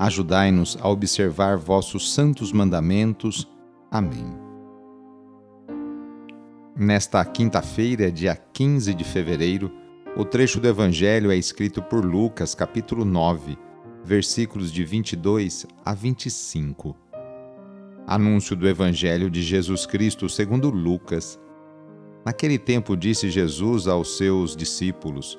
Ajudai-nos a observar vossos santos mandamentos. Amém. Nesta quinta-feira, dia 15 de fevereiro, o trecho do Evangelho é escrito por Lucas, capítulo 9, versículos de 22 a 25. Anúncio do Evangelho de Jesus Cristo segundo Lucas. Naquele tempo disse Jesus aos seus discípulos: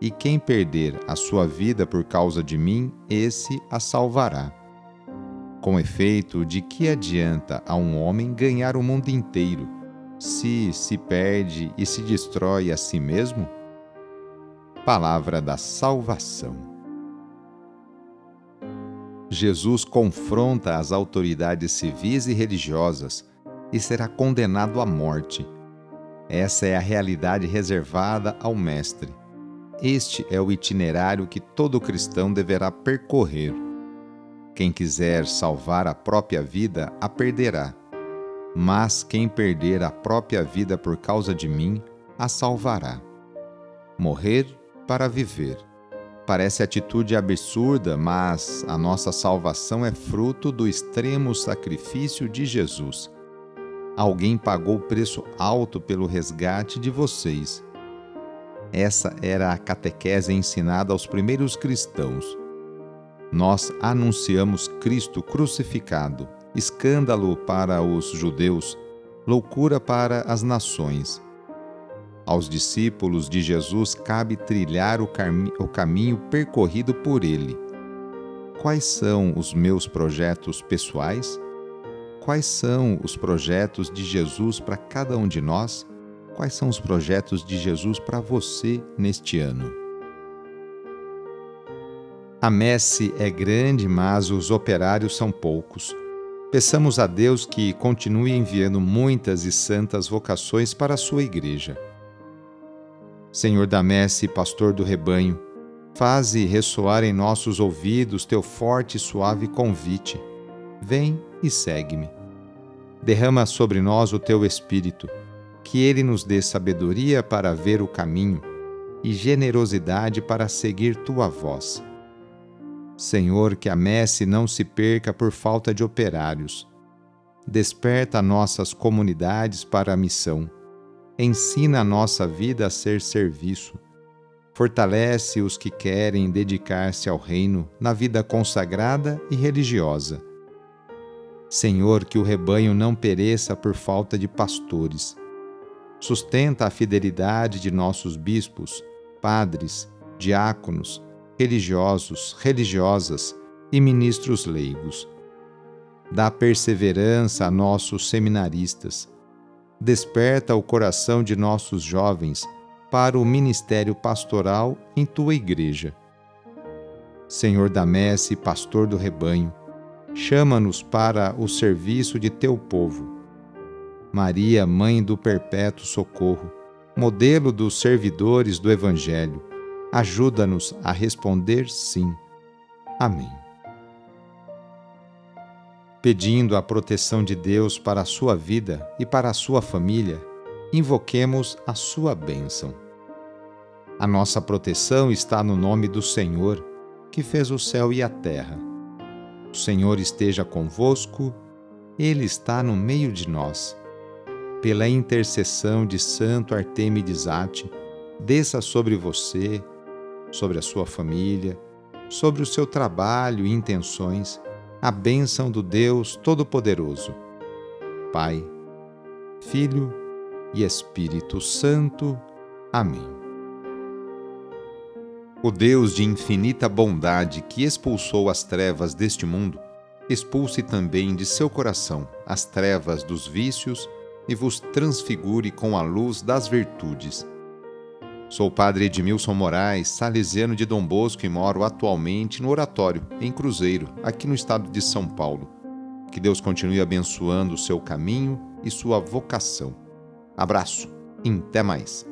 e quem perder a sua vida por causa de mim, esse a salvará. Com efeito, de que adianta a um homem ganhar o mundo inteiro, se se perde e se destrói a si mesmo? Palavra da Salvação. Jesus confronta as autoridades civis e religiosas e será condenado à morte. Essa é a realidade reservada ao Mestre este é o itinerário que todo cristão deverá percorrer. Quem quiser salvar a própria vida, a perderá. Mas quem perder a própria vida por causa de mim, a salvará. Morrer para viver. Parece atitude absurda, mas a nossa salvação é fruto do extremo sacrifício de Jesus. Alguém pagou preço alto pelo resgate de vocês essa era a catequese ensinada aos primeiros cristãos. Nós anunciamos Cristo crucificado, escândalo para os judeus, loucura para as nações. Aos discípulos de Jesus cabe trilhar o, o caminho percorrido por ele. Quais são os meus projetos pessoais? Quais são os projetos de Jesus para cada um de nós? Quais são os projetos de Jesus para você neste ano? A messe é grande, mas os operários são poucos. Peçamos a Deus que continue enviando muitas e santas vocações para a sua igreja. Senhor da messe, pastor do rebanho, faze ressoar em nossos ouvidos teu forte e suave convite. Vem e segue-me. Derrama sobre nós o teu espírito que Ele nos dê sabedoria para ver o caminho e generosidade para seguir tua voz. Senhor, que a messe não se perca por falta de operários. Desperta nossas comunidades para a missão. Ensina a nossa vida a ser serviço. Fortalece os que querem dedicar-se ao reino na vida consagrada e religiosa. Senhor, que o rebanho não pereça por falta de pastores sustenta a fidelidade de nossos bispos, padres, diáconos, religiosos, religiosas e ministros leigos. Dá perseverança a nossos seminaristas. Desperta o coração de nossos jovens para o ministério pastoral em tua igreja. Senhor da messe, pastor do rebanho, chama-nos para o serviço de teu povo Maria, Mãe do Perpétuo Socorro, modelo dos servidores do Evangelho, ajuda-nos a responder sim. Amém. Pedindo a proteção de Deus para a sua vida e para a sua família, invoquemos a sua bênção. A nossa proteção está no nome do Senhor, que fez o céu e a terra. O Senhor esteja convosco, Ele está no meio de nós. Pela intercessão de Santo Artemides Ate, desça sobre você, sobre a sua família, sobre o seu trabalho e intenções, a bênção do Deus Todo-Poderoso. Pai, Filho e Espírito Santo. Amém. O Deus de infinita bondade que expulsou as trevas deste mundo, expulse também de seu coração as trevas dos vícios e vos transfigure com a luz das virtudes. Sou padre Edmilson Moraes, salesiano de Dom Bosco e moro atualmente no Oratório, em Cruzeiro, aqui no estado de São Paulo. Que Deus continue abençoando o seu caminho e sua vocação. Abraço e até mais.